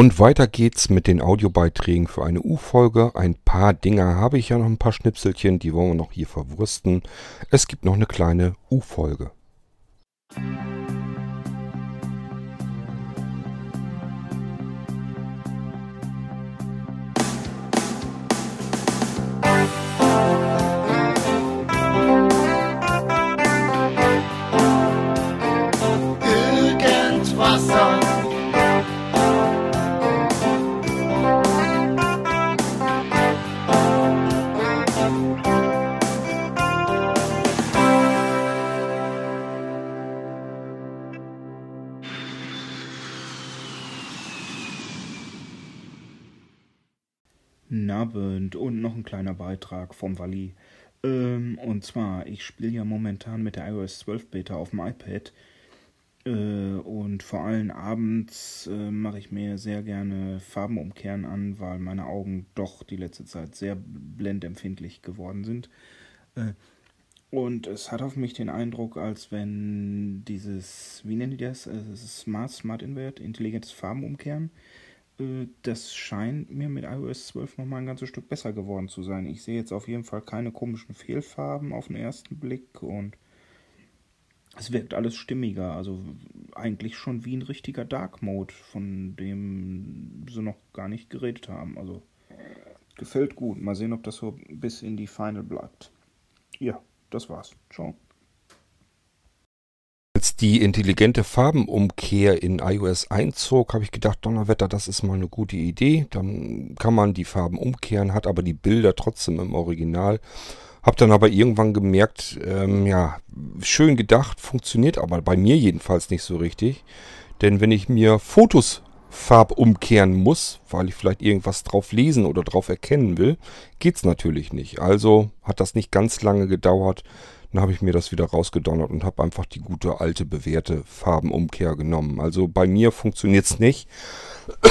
Und weiter geht's mit den Audiobeiträgen für eine U-Folge. Ein paar Dinger habe ich ja noch, ein paar Schnipselchen, die wollen wir noch hier verwursten. Es gibt noch eine kleine U-Folge. Kleiner Beitrag vom Wally. Ähm, und zwar, ich spiele ja momentan mit der iOS 12 Beta auf dem iPad. Äh, und vor allem abends äh, mache ich mir sehr gerne Farben umkehren an, weil meine Augen doch die letzte Zeit sehr blendempfindlich geworden sind. Äh, und es hat auf mich den Eindruck, als wenn dieses, wie nennen die das? Smart, Smart Invert, intelligentes Farbenumkehren. Äh, das scheint mir mit iOS 12 nochmal ein ganzes Stück besser geworden zu sein. Ich sehe jetzt auf jeden Fall keine komischen Fehlfarben auf den ersten Blick und es wirkt alles stimmiger. Also eigentlich schon wie ein richtiger Dark Mode, von dem sie noch gar nicht geredet haben. Also gefällt gut. Mal sehen, ob das so bis in die Final bleibt. Ja, das war's. Ciao. Als die intelligente Farbenumkehr in iOS einzog, habe ich gedacht, Donnerwetter, das ist mal eine gute Idee. Dann kann man die Farben umkehren, hat aber die Bilder trotzdem im Original. Hab dann aber irgendwann gemerkt, ähm, ja, schön gedacht, funktioniert aber bei mir jedenfalls nicht so richtig. Denn wenn ich mir Fotos farbumkehren muss, weil ich vielleicht irgendwas drauf lesen oder drauf erkennen will, geht's natürlich nicht. Also hat das nicht ganz lange gedauert, dann habe ich mir das wieder rausgedonnert und habe einfach die gute alte bewährte Farbenumkehr genommen. Also bei mir funktioniert es nicht.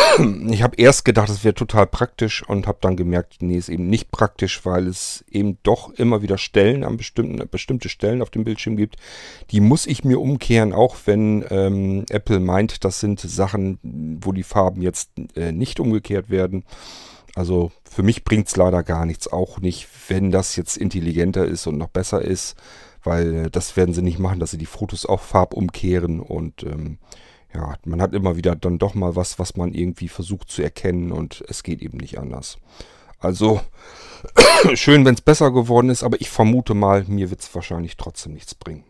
Ich habe erst gedacht, es wäre total praktisch und habe dann gemerkt, nee, ist eben nicht praktisch, weil es eben doch immer wieder Stellen an bestimmten, bestimmte Stellen auf dem Bildschirm gibt. Die muss ich mir umkehren, auch wenn ähm, Apple meint, das sind Sachen, wo die Farben jetzt äh, nicht umgekehrt werden. Also für mich bringt es leider gar nichts, auch nicht, wenn das jetzt intelligenter ist und noch besser ist, weil äh, das werden sie nicht machen, dass sie die Fotos auch farbumkehren und ähm, ja, man hat immer wieder dann doch mal was, was man irgendwie versucht zu erkennen und es geht eben nicht anders. Also schön, wenn es besser geworden ist, aber ich vermute mal, mir wird es wahrscheinlich trotzdem nichts bringen.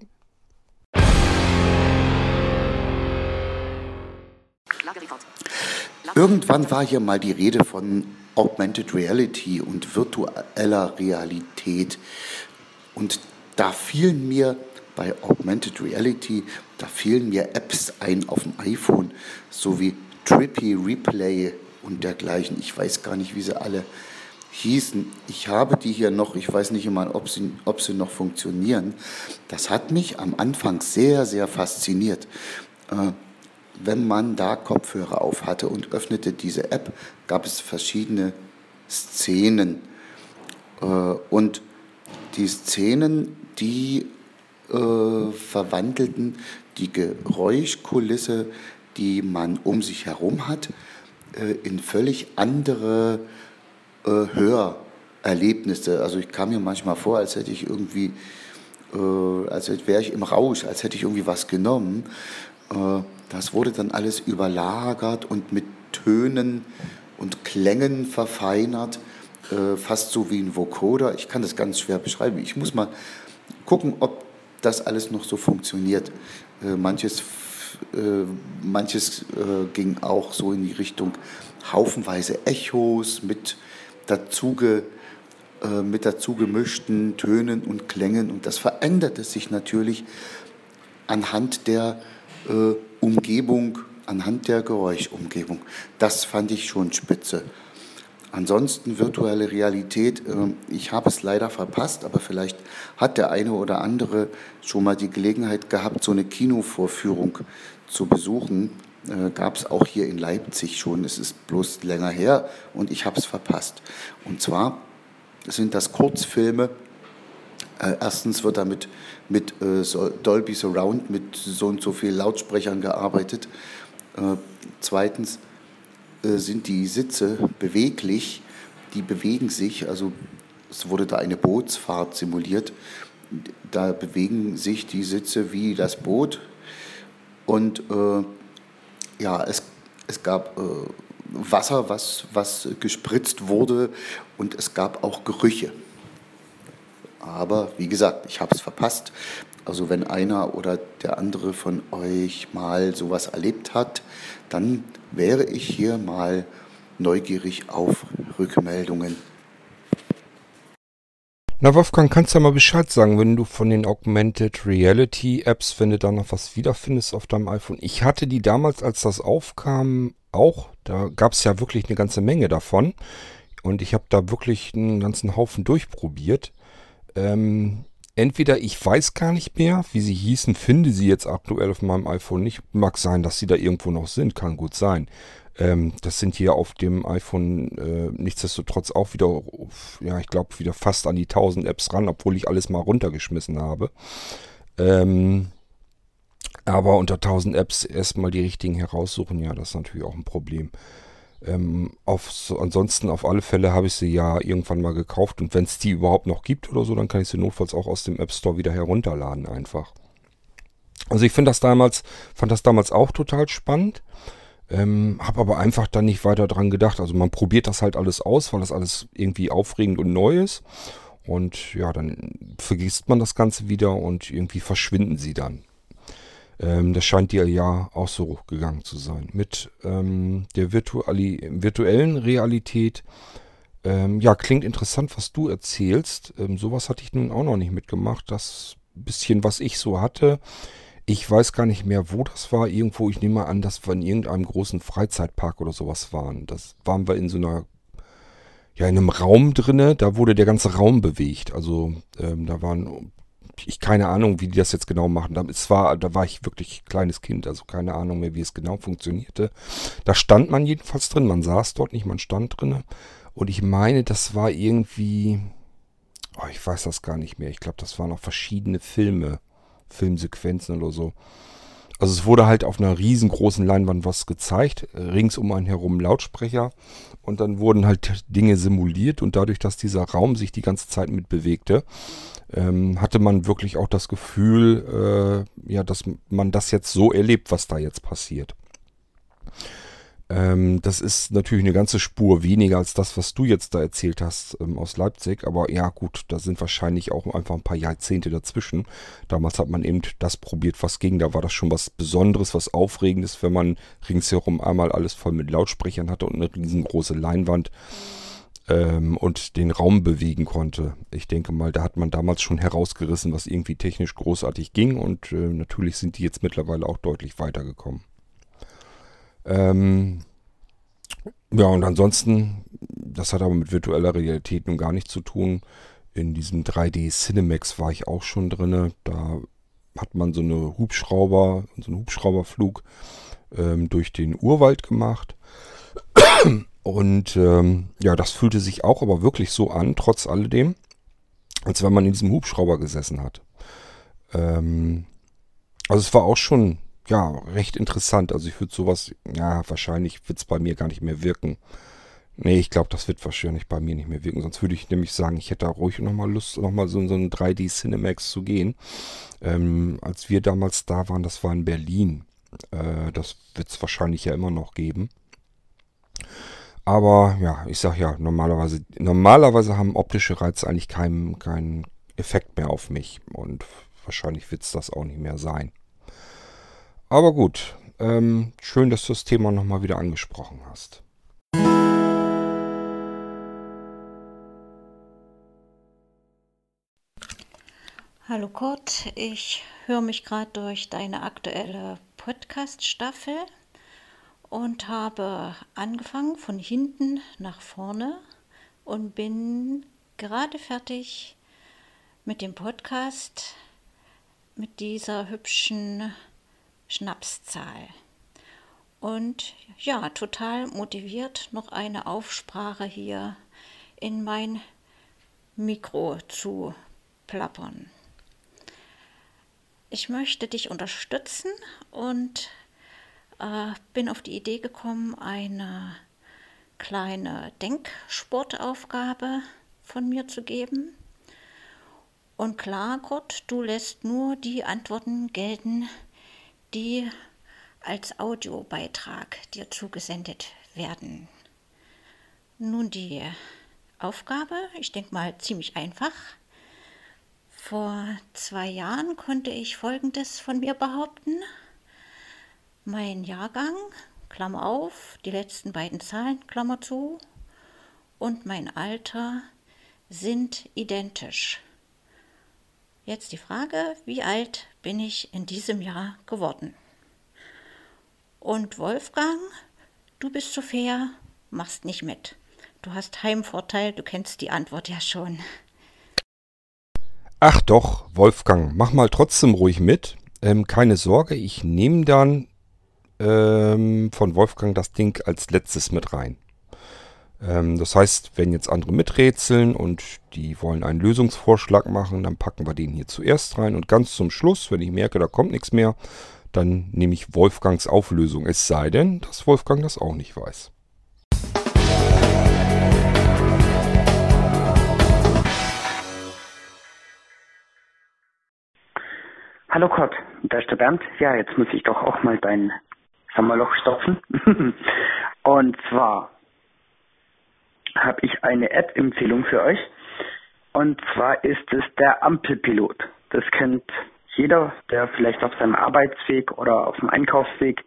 Irgendwann war hier mal die Rede von Augmented Reality und virtueller Realität. Und da fielen mir bei Augmented Reality, da fielen mir Apps ein auf dem iPhone, so wie Trippy Replay und dergleichen. Ich weiß gar nicht, wie sie alle hießen. Ich habe die hier noch, ich weiß nicht immer, ob sie, ob sie noch funktionieren. Das hat mich am Anfang sehr, sehr fasziniert. Äh, wenn man da Kopfhörer auf hatte und öffnete diese App, gab es verschiedene Szenen. Äh, und die Szenen, die äh, verwandelten die Geräuschkulisse, die man um sich herum hat, äh, in völlig andere Hörerlebnisse. Also ich kam mir manchmal vor, als hätte ich irgendwie, als wäre ich im Rausch, als hätte ich irgendwie was genommen. Das wurde dann alles überlagert und mit Tönen und Klängen verfeinert, äh, fast so wie ein Vocoder. Ich kann das ganz schwer beschreiben. Ich muss mal gucken, ob das alles noch so funktioniert. Äh, manches äh, manches äh, ging auch so in die Richtung haufenweise Echos mit dazu, ge, äh, mit dazu gemischten Tönen und Klängen. Und das veränderte sich natürlich anhand der äh, Umgebung, anhand der Geräuschumgebung. Das fand ich schon spitze. Ansonsten virtuelle Realität, äh, ich habe es leider verpasst, aber vielleicht hat der eine oder andere schon mal die Gelegenheit gehabt, so eine Kinovorführung zu besuchen. Äh, Gab es auch hier in Leipzig schon, es ist bloß länger her und ich habe es verpasst. Und zwar sind das Kurzfilme erstens wird damit mit äh, Dolby Surround mit so und so viel Lautsprechern gearbeitet. Äh, zweitens äh, sind die Sitze beweglich, die bewegen sich, also es wurde da eine Bootsfahrt simuliert, da bewegen sich die Sitze wie das Boot und äh, ja, es, es gab äh, Wasser, was, was gespritzt wurde und es gab auch Gerüche. Aber wie gesagt, ich habe es verpasst. Also wenn einer oder der andere von euch mal sowas erlebt hat, dann wäre ich hier mal neugierig auf Rückmeldungen. Na Wolfgang, kannst du ja mal Bescheid sagen, wenn du von den Augmented Reality Apps, wenn du da noch was wiederfindest auf deinem iPhone. Ich hatte die damals, als das aufkam, auch. Da gab es ja wirklich eine ganze Menge davon. Und ich habe da wirklich einen ganzen Haufen durchprobiert. Ähm, entweder ich weiß gar nicht mehr, wie sie hießen, finde sie jetzt aktuell auf meinem iPhone nicht. Mag sein, dass sie da irgendwo noch sind, kann gut sein. Ähm, das sind hier auf dem iPhone äh, nichtsdestotrotz auch wieder, ja, ich glaube, wieder fast an die 1000 Apps ran, obwohl ich alles mal runtergeschmissen habe. Ähm, aber unter 1000 Apps erstmal die richtigen heraussuchen, ja, das ist natürlich auch ein Problem. Ähm, auf, ansonsten auf alle Fälle habe ich sie ja irgendwann mal gekauft und wenn es die überhaupt noch gibt oder so, dann kann ich sie notfalls auch aus dem App Store wieder herunterladen einfach. Also ich finde das damals, fand das damals auch total spannend. Ähm, habe aber einfach dann nicht weiter dran gedacht. Also man probiert das halt alles aus, weil das alles irgendwie aufregend und neu ist. Und ja, dann vergisst man das Ganze wieder und irgendwie verschwinden sie dann. Ähm, das scheint dir ja auch so gegangen zu sein. Mit ähm, der virtuali virtuellen Realität. Ähm, ja, klingt interessant, was du erzählst. Ähm, sowas hatte ich nun auch noch nicht mitgemacht. Das bisschen, was ich so hatte. Ich weiß gar nicht mehr, wo das war. Irgendwo, ich nehme mal an, dass wir in irgendeinem großen Freizeitpark oder sowas waren. Das waren wir in so einer, ja, in einem Raum drinne. Da wurde der ganze Raum bewegt. Also ähm, da waren ich keine Ahnung, wie die das jetzt genau machen. Da, es war, da war ich wirklich kleines Kind, also keine Ahnung mehr, wie es genau funktionierte. Da stand man jedenfalls drin, man saß dort nicht, man stand drin. Und ich meine, das war irgendwie, oh, ich weiß das gar nicht mehr. Ich glaube, das waren auch verschiedene Filme, Filmsequenzen oder so. Also es wurde halt auf einer riesengroßen Leinwand was gezeigt, rings um einen herum Lautsprecher und dann wurden halt Dinge simuliert und dadurch, dass dieser Raum sich die ganze Zeit mit bewegte, ähm, hatte man wirklich auch das Gefühl, äh, ja, dass man das jetzt so erlebt, was da jetzt passiert. Ähm, das ist natürlich eine ganze Spur weniger als das, was du jetzt da erzählt hast ähm, aus Leipzig. Aber ja, gut, da sind wahrscheinlich auch einfach ein paar Jahrzehnte dazwischen. Damals hat man eben das probiert, was ging. Da war das schon was Besonderes, was Aufregendes, wenn man ringsherum einmal alles voll mit Lautsprechern hatte und eine riesengroße Leinwand ähm, und den Raum bewegen konnte. Ich denke mal, da hat man damals schon herausgerissen, was irgendwie technisch großartig ging. Und äh, natürlich sind die jetzt mittlerweile auch deutlich weitergekommen. Ähm, ja, und ansonsten, das hat aber mit virtueller Realität nun gar nichts zu tun. In diesem 3D Cinemax war ich auch schon drin. Da hat man so eine Hubschrauber, so einen Hubschrauberflug ähm, durch den Urwald gemacht. Und ähm, ja, das fühlte sich auch aber wirklich so an, trotz alledem, als wenn man in diesem Hubschrauber gesessen hat. Ähm, also es war auch schon ja, recht interessant. Also ich würde sowas, ja, wahrscheinlich wird es bei mir gar nicht mehr wirken. Nee, ich glaube, das wird wahrscheinlich bei mir nicht mehr wirken. Sonst würde ich nämlich sagen, ich hätte da ruhig nochmal Lust, nochmal so in so einen 3D Cinemax zu gehen. Ähm, als wir damals da waren, das war in Berlin. Äh, das wird es wahrscheinlich ja immer noch geben. Aber ja, ich sag ja, normalerweise, normalerweise haben optische Reize eigentlich keinen keinen Effekt mehr auf mich. Und wahrscheinlich wird es das auch nicht mehr sein. Aber gut, ähm, schön, dass du das Thema nochmal wieder angesprochen hast. Hallo Kurt, ich höre mich gerade durch deine aktuelle Podcast-Staffel und habe angefangen von hinten nach vorne und bin gerade fertig mit dem Podcast mit dieser hübschen Schnapszahl. Und ja, total motiviert, noch eine Aufsprache hier in mein Mikro zu plappern. Ich möchte dich unterstützen und äh, bin auf die Idee gekommen, eine kleine Denksportaufgabe von mir zu geben. Und klar, Kurt, du lässt nur die Antworten gelten, die als Audiobeitrag dir zugesendet werden. Nun die Aufgabe, ich denke mal ziemlich einfach. Vor zwei Jahren konnte ich Folgendes von mir behaupten. Mein Jahrgang, Klammer auf, die letzten beiden Zahlen, Klammer zu, und mein Alter sind identisch. Jetzt die Frage, wie alt bin ich in diesem Jahr geworden? Und Wolfgang, du bist so fair, machst nicht mit. Du hast Heimvorteil, du kennst die Antwort ja schon. Ach doch, Wolfgang, mach mal trotzdem ruhig mit. Ähm, keine Sorge, ich nehme dann ähm, von Wolfgang das Ding als letztes mit rein. Ähm, das heißt, wenn jetzt andere miträtseln und die wollen einen Lösungsvorschlag machen, dann packen wir den hier zuerst rein und ganz zum Schluss, wenn ich merke, da kommt nichts mehr, dann nehme ich Wolfgangs Auflösung. Es sei denn, dass Wolfgang das auch nicht weiß. Hallo Kurt, da ist der Bernd. Ja, jetzt muss ich doch auch mal dein Sommerloch stopfen. Und zwar habe ich eine App-Empfehlung für euch. Und zwar ist es der Ampelpilot. Das kennt jeder, der vielleicht auf seinem Arbeitsweg oder auf dem Einkaufsweg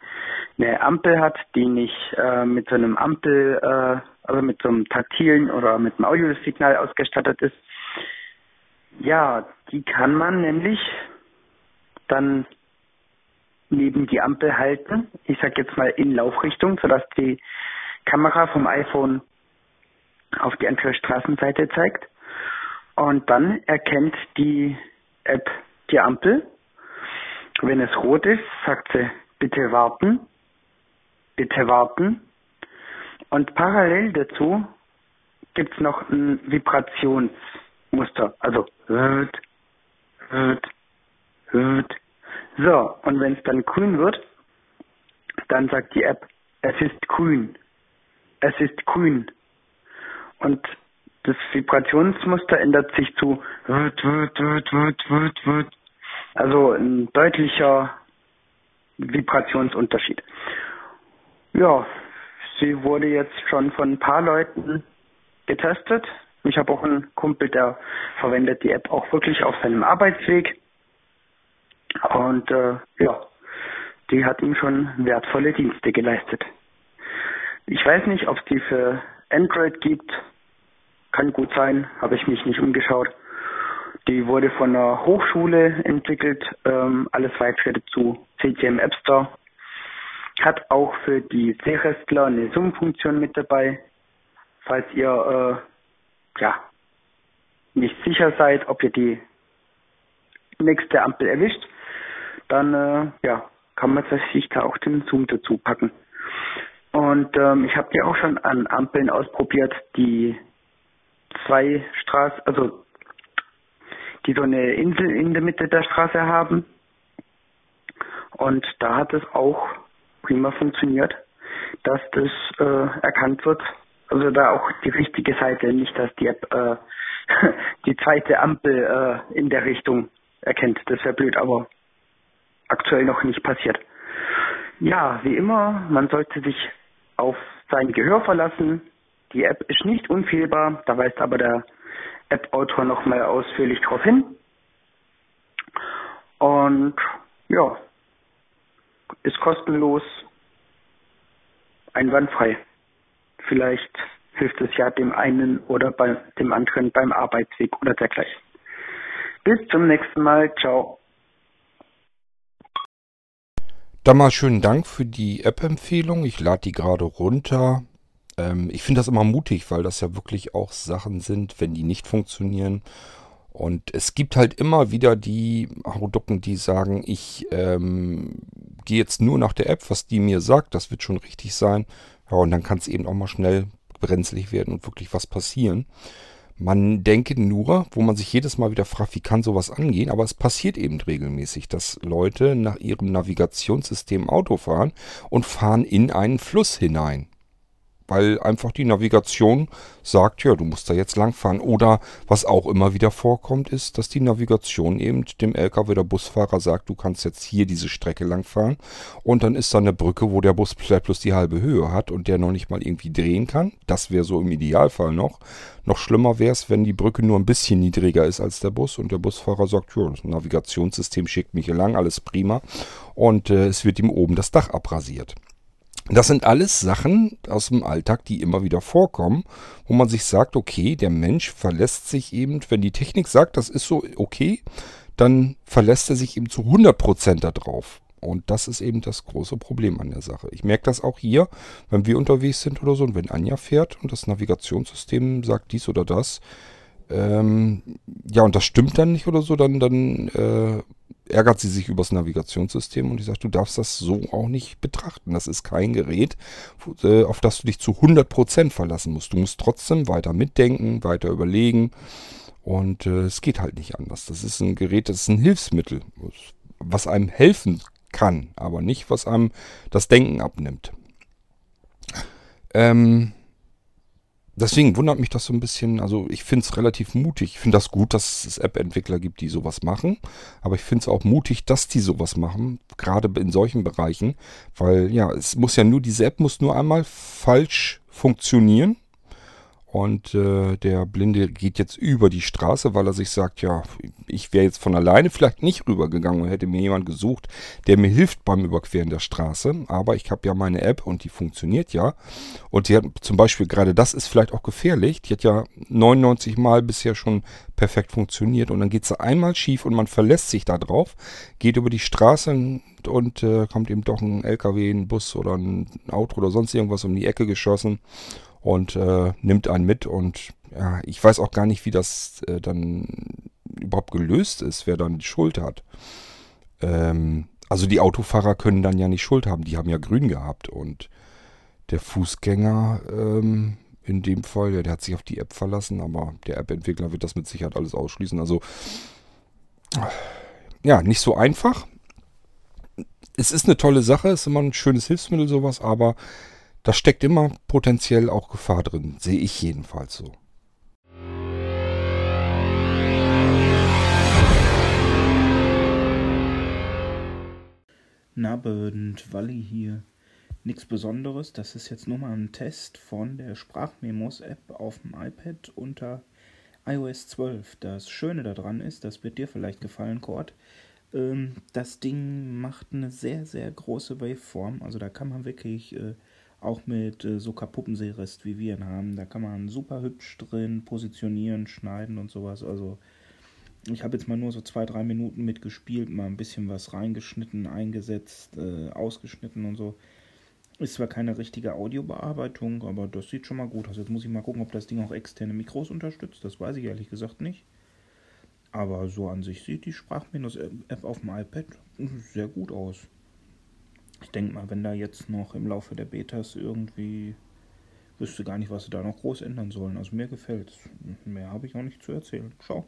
eine Ampel hat, die nicht äh, mit so einem Ampel, äh, also mit so einem taktilen oder mit einem Audiosignal ausgestattet ist. Ja, die kann man nämlich dann neben die Ampel halten. Ich sage jetzt mal in Laufrichtung, sodass die Kamera vom iPhone auf die andere Straßenseite zeigt. Und dann erkennt die App die Ampel. Wenn es rot ist, sagt sie, bitte warten, bitte warten. Und parallel dazu gibt es noch ein Vibrationsmuster. Also wird, wird, wird. So, und wenn es dann grün wird, dann sagt die App, es ist grün. Es ist grün. Und das Vibrationsmuster ändert sich zu. Also ein deutlicher Vibrationsunterschied. Ja, sie wurde jetzt schon von ein paar Leuten getestet. Ich habe auch einen Kumpel, der verwendet die App auch wirklich auf seinem Arbeitsweg. Und äh, ja, die hat ihm schon wertvolle Dienste geleistet. Ich weiß nicht, ob es die für Android gibt. Kann gut sein, habe ich mich nicht umgeschaut. Die wurde von einer Hochschule entwickelt, ähm, alles weitere zu CTM App Store. Hat auch für die Sehrestler eine Zoom-Funktion mit dabei. Falls ihr äh, ja nicht sicher seid, ob ihr die nächste Ampel erwischt, dann äh, ja kann man sich da auch den Zoom dazu packen. Und ähm, ich habe die auch schon an Ampeln ausprobiert, die zwei Straßen, also die so eine Insel in der Mitte der Straße haben. Und da hat es auch prima funktioniert, dass das äh, erkannt wird. Also da auch die richtige Seite, nicht dass die App äh, die zweite Ampel äh, in der Richtung erkennt. Das wäre blöd, aber aktuell noch nicht passiert. Ja, wie immer, man sollte sich auf sein Gehör verlassen. Die App ist nicht unfehlbar, da weist aber der App-Autor nochmal ausführlich darauf hin. Und ja, ist kostenlos, einwandfrei. Vielleicht hilft es ja dem einen oder bei dem anderen beim Arbeitsweg oder dergleichen. Bis zum nächsten Mal. Ciao. Dann mal schönen Dank für die App-Empfehlung. Ich lade die gerade runter. Ähm, ich finde das immer mutig, weil das ja wirklich auch Sachen sind, wenn die nicht funktionieren. Und es gibt halt immer wieder die Hauducken, die sagen, ich ähm, gehe jetzt nur nach der App, was die mir sagt, das wird schon richtig sein. Ja, und dann kann es eben auch mal schnell brenzlig werden und wirklich was passieren. Man denke nur, wo man sich jedes Mal wieder fragt, wie kann sowas angehen, aber es passiert eben regelmäßig, dass Leute nach ihrem Navigationssystem Auto fahren und fahren in einen Fluss hinein. Weil einfach die Navigation sagt, ja, du musst da jetzt langfahren. Oder was auch immer wieder vorkommt, ist, dass die Navigation eben dem LKW oder Busfahrer sagt, du kannst jetzt hier diese Strecke langfahren. Und dann ist da eine Brücke, wo der Bus vielleicht bloß die halbe Höhe hat und der noch nicht mal irgendwie drehen kann. Das wäre so im Idealfall noch. Noch schlimmer wäre es, wenn die Brücke nur ein bisschen niedriger ist als der Bus und der Busfahrer sagt, ja, das Navigationssystem schickt mich hier lang, alles prima. Und äh, es wird ihm oben das Dach abrasiert. Das sind alles Sachen aus dem Alltag, die immer wieder vorkommen, wo man sich sagt, okay, der Mensch verlässt sich eben, wenn die Technik sagt, das ist so okay, dann verlässt er sich eben zu 100% darauf. Und das ist eben das große Problem an der Sache. Ich merke das auch hier, wenn wir unterwegs sind oder so und wenn Anja fährt und das Navigationssystem sagt dies oder das. Ähm, ja, und das stimmt dann nicht oder so, dann, dann äh, ärgert sie sich übers Navigationssystem und ich sage, du darfst das so auch nicht betrachten. Das ist kein Gerät, äh, auf das du dich zu 100% verlassen musst. Du musst trotzdem weiter mitdenken, weiter überlegen und äh, es geht halt nicht anders. Das ist ein Gerät, das ist ein Hilfsmittel, was einem helfen kann, aber nicht, was einem das Denken abnimmt. Ähm, Deswegen wundert mich das so ein bisschen. Also ich finde es relativ mutig. Ich finde das gut, dass es App-Entwickler gibt, die sowas machen. Aber ich finde es auch mutig, dass die sowas machen. Gerade in solchen Bereichen. Weil ja, es muss ja nur, diese App muss nur einmal falsch funktionieren. Und äh, der Blinde geht jetzt über die Straße, weil er sich sagt, ja, ich wäre jetzt von alleine vielleicht nicht rübergegangen und hätte mir jemand gesucht, der mir hilft beim Überqueren der Straße. Aber ich habe ja meine App und die funktioniert ja. Und die hat zum Beispiel, gerade das ist vielleicht auch gefährlich, die hat ja 99 Mal bisher schon perfekt funktioniert. Und dann geht sie einmal schief und man verlässt sich da drauf, geht über die Straße und, äh, kommt eben doch ein LKW, ein Bus oder ein Auto oder sonst irgendwas um die Ecke geschossen und äh, nimmt einen mit und ja, ich weiß auch gar nicht, wie das äh, dann überhaupt gelöst ist, wer dann die Schuld hat. Ähm, also die Autofahrer können dann ja nicht Schuld haben, die haben ja grün gehabt und der Fußgänger ähm, in dem Fall, ja, der hat sich auf die App verlassen, aber der App-Entwickler wird das mit Sicherheit alles ausschließen. Also ja, nicht so einfach. Es ist eine tolle Sache, es ist immer ein schönes Hilfsmittel sowas, aber da steckt immer potenziell auch Gefahr drin, sehe ich jedenfalls so. Nabend, Walli hier. Nichts Besonderes, das ist jetzt nur mal ein Test von der Sprachmemos-App auf dem iPad unter iOS 12. Das Schöne daran ist, das wird dir vielleicht gefallen, Cord. Ähm, das Ding macht eine sehr, sehr große Waveform. Also da kann man wirklich äh, auch mit äh, so Kapuppensee-Rest wie wir ihn haben. Da kann man super hübsch drin positionieren, schneiden und sowas. Also ich habe jetzt mal nur so zwei, drei Minuten mitgespielt, mal ein bisschen was reingeschnitten, eingesetzt, äh, ausgeschnitten und so. Ist zwar keine richtige Audiobearbeitung, aber das sieht schon mal gut aus. Jetzt muss ich mal gucken, ob das Ding auch externe Mikros unterstützt. Das weiß ich ehrlich gesagt nicht. Aber so an sich sieht die Sprachminus-App auf dem iPad sehr gut aus. Ich denke mal, wenn da jetzt noch im Laufe der Betas irgendwie wüsste gar nicht, was sie da noch groß ändern sollen. Also mir gefällt es. Mehr habe ich auch nicht zu erzählen. Ciao.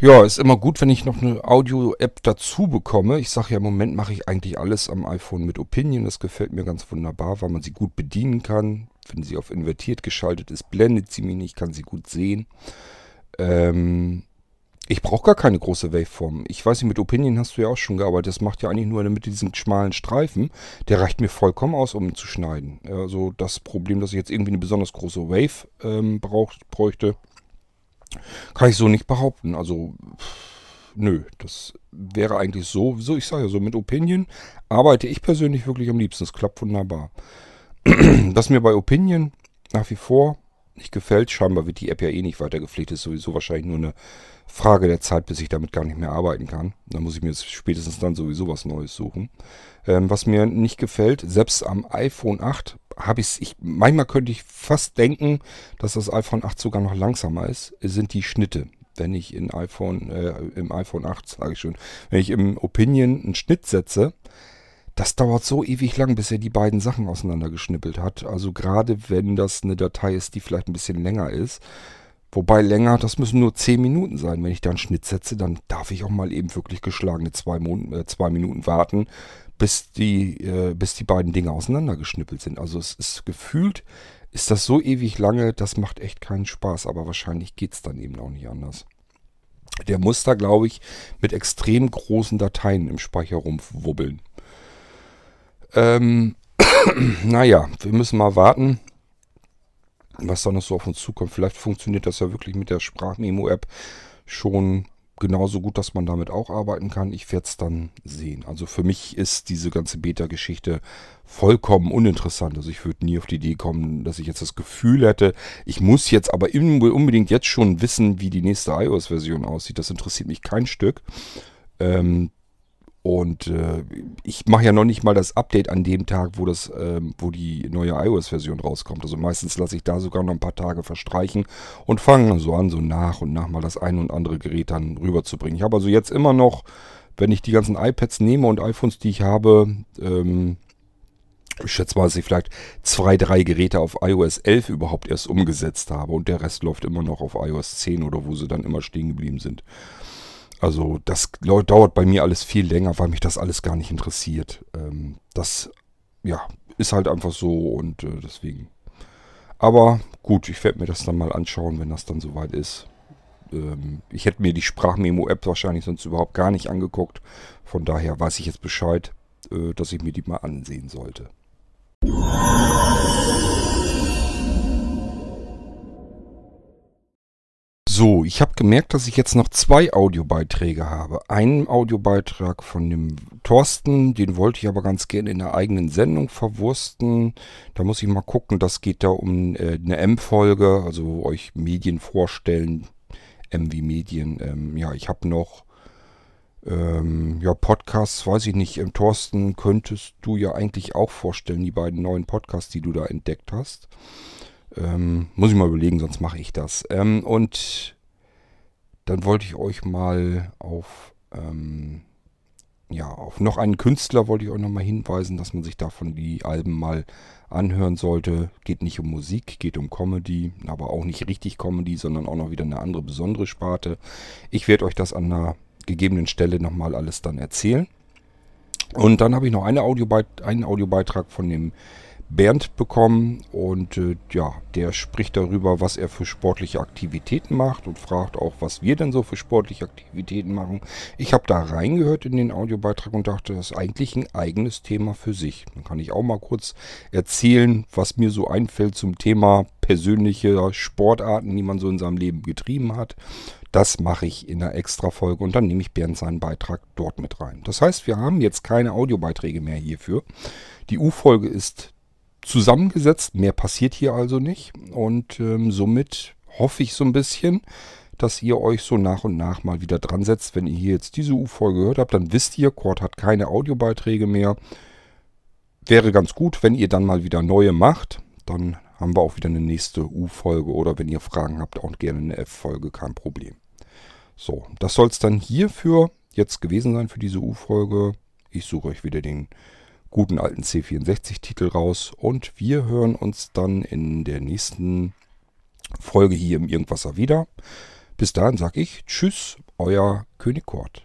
Ja, ist immer gut, wenn ich noch eine Audio-App dazu bekomme. Ich sage ja, im Moment mache ich eigentlich alles am iPhone mit Opinion. Das gefällt mir ganz wunderbar, weil man sie gut bedienen kann. Wenn sie auf invertiert geschaltet ist, blendet sie mich nicht, kann sie gut sehen. Ähm, ich brauche gar keine große Waveform. Ich weiß nicht, mit Opinion hast du ja auch schon gearbeitet. Das macht ja eigentlich nur in der Mitte diesen schmalen Streifen. Der reicht mir vollkommen aus, um ihn zu schneiden. Also das Problem, dass ich jetzt irgendwie eine besonders große Wave ähm, brauch, bräuchte, kann ich so nicht behaupten. Also, nö, das wäre eigentlich so, so ich sage ja so, mit Opinion arbeite ich persönlich wirklich am liebsten. Es klappt wunderbar. Was mir bei Opinion nach wie vor nicht gefällt, scheinbar wird die App ja eh nicht weiter gepflegt, ist sowieso wahrscheinlich nur eine Frage der Zeit, bis ich damit gar nicht mehr arbeiten kann. Dann muss ich mir jetzt spätestens dann sowieso was Neues suchen. Ähm, was mir nicht gefällt, selbst am iPhone 8 habe ich ich manchmal könnte ich fast denken, dass das iPhone 8 sogar noch langsamer ist, sind die Schnitte. Wenn ich in iPhone, äh, im iPhone 8, sage ich schon, wenn ich im Opinion einen Schnitt setze, das dauert so ewig lang, bis er die beiden Sachen auseinandergeschnippelt hat. Also gerade wenn das eine Datei ist, die vielleicht ein bisschen länger ist, Wobei länger, das müssen nur 10 Minuten sein. Wenn ich da einen Schnitt setze, dann darf ich auch mal eben wirklich geschlagene zwei, äh, zwei Minuten warten, bis die, äh, bis die beiden Dinge auseinandergeschnippelt sind. Also es ist gefühlt, ist das so ewig lange, das macht echt keinen Spaß, aber wahrscheinlich geht es dann eben auch nicht anders. Der muss da, glaube ich, mit extrem großen Dateien im Speicher rumwubbeln. Ähm, naja, wir müssen mal warten, was da noch so auf uns zukommt. Vielleicht funktioniert das ja wirklich mit der Sprachmemo-App schon genauso gut, dass man damit auch arbeiten kann. Ich werde es dann sehen. Also für mich ist diese ganze Beta-Geschichte vollkommen uninteressant. Also ich würde nie auf die Idee kommen, dass ich jetzt das Gefühl hätte, ich muss jetzt aber unbedingt jetzt schon wissen, wie die nächste iOS-Version aussieht. Das interessiert mich kein Stück. Ähm, und äh, ich mache ja noch nicht mal das Update an dem Tag, wo das, äh, wo die neue iOS-Version rauskommt. Also meistens lasse ich da sogar noch ein paar Tage verstreichen und fange so an, so nach und nach mal das ein und andere Gerät dann rüberzubringen. Ich habe also jetzt immer noch, wenn ich die ganzen iPads nehme und iPhones, die ich habe, ähm, ich schätze mal, dass ich vielleicht zwei, drei Geräte auf iOS 11 überhaupt erst umgesetzt habe und der Rest läuft immer noch auf iOS 10 oder wo sie dann immer stehen geblieben sind. Also das dauert bei mir alles viel länger, weil mich das alles gar nicht interessiert. Ähm, das, ja, ist halt einfach so und äh, deswegen. Aber gut, ich werde mir das dann mal anschauen, wenn das dann soweit ist. Ähm, ich hätte mir die Sprachmemo-App wahrscheinlich sonst überhaupt gar nicht angeguckt. Von daher weiß ich jetzt Bescheid, äh, dass ich mir die mal ansehen sollte. So, ich habe gemerkt, dass ich jetzt noch zwei Audiobeiträge habe. Einen Audiobeitrag von dem Thorsten, den wollte ich aber ganz gerne in der eigenen Sendung verwursten. Da muss ich mal gucken, das geht da um äh, eine M-Folge, also euch Medien vorstellen. M wie Medien. Ähm, ja, ich habe noch ähm, ja, Podcasts, weiß ich nicht. Ähm, Thorsten, könntest du ja eigentlich auch vorstellen, die beiden neuen Podcasts, die du da entdeckt hast. Ähm, muss ich mal überlegen, sonst mache ich das. Ähm, und dann wollte ich euch mal auf, ähm, ja, auf noch einen Künstler wollte ich euch nochmal hinweisen, dass man sich davon die Alben mal anhören sollte. Geht nicht um Musik, geht um Comedy, aber auch nicht richtig Comedy, sondern auch noch wieder eine andere besondere Sparte. Ich werde euch das an einer gegebenen Stelle nochmal alles dann erzählen. Und dann habe ich noch eine Audiobeit einen Audiobeitrag von dem Bernd bekommen und äh, ja, der spricht darüber, was er für sportliche Aktivitäten macht und fragt auch, was wir denn so für sportliche Aktivitäten machen. Ich habe da reingehört in den Audiobeitrag und dachte, das ist eigentlich ein eigenes Thema für sich. Dann kann ich auch mal kurz erzählen, was mir so einfällt zum Thema persönliche Sportarten, die man so in seinem Leben getrieben hat. Das mache ich in einer Extra-Folge und dann nehme ich Bernd seinen Beitrag dort mit rein. Das heißt, wir haben jetzt keine Audiobeiträge mehr hierfür. Die U-Folge ist zusammengesetzt. Mehr passiert hier also nicht. Und ähm, somit hoffe ich so ein bisschen, dass ihr euch so nach und nach mal wieder dran setzt. Wenn ihr hier jetzt diese U-Folge gehört habt, dann wisst ihr, Cord hat keine Audiobeiträge mehr. Wäre ganz gut, wenn ihr dann mal wieder neue macht. Dann haben wir auch wieder eine nächste U-Folge oder wenn ihr Fragen habt, auch gerne eine F-Folge, kein Problem. So, das soll es dann hierfür jetzt gewesen sein für diese U-Folge. Ich suche euch wieder den guten alten C64-Titel raus und wir hören uns dann in der nächsten Folge hier im Irgendwasser wieder. Bis dahin sage ich Tschüss, euer König Kort.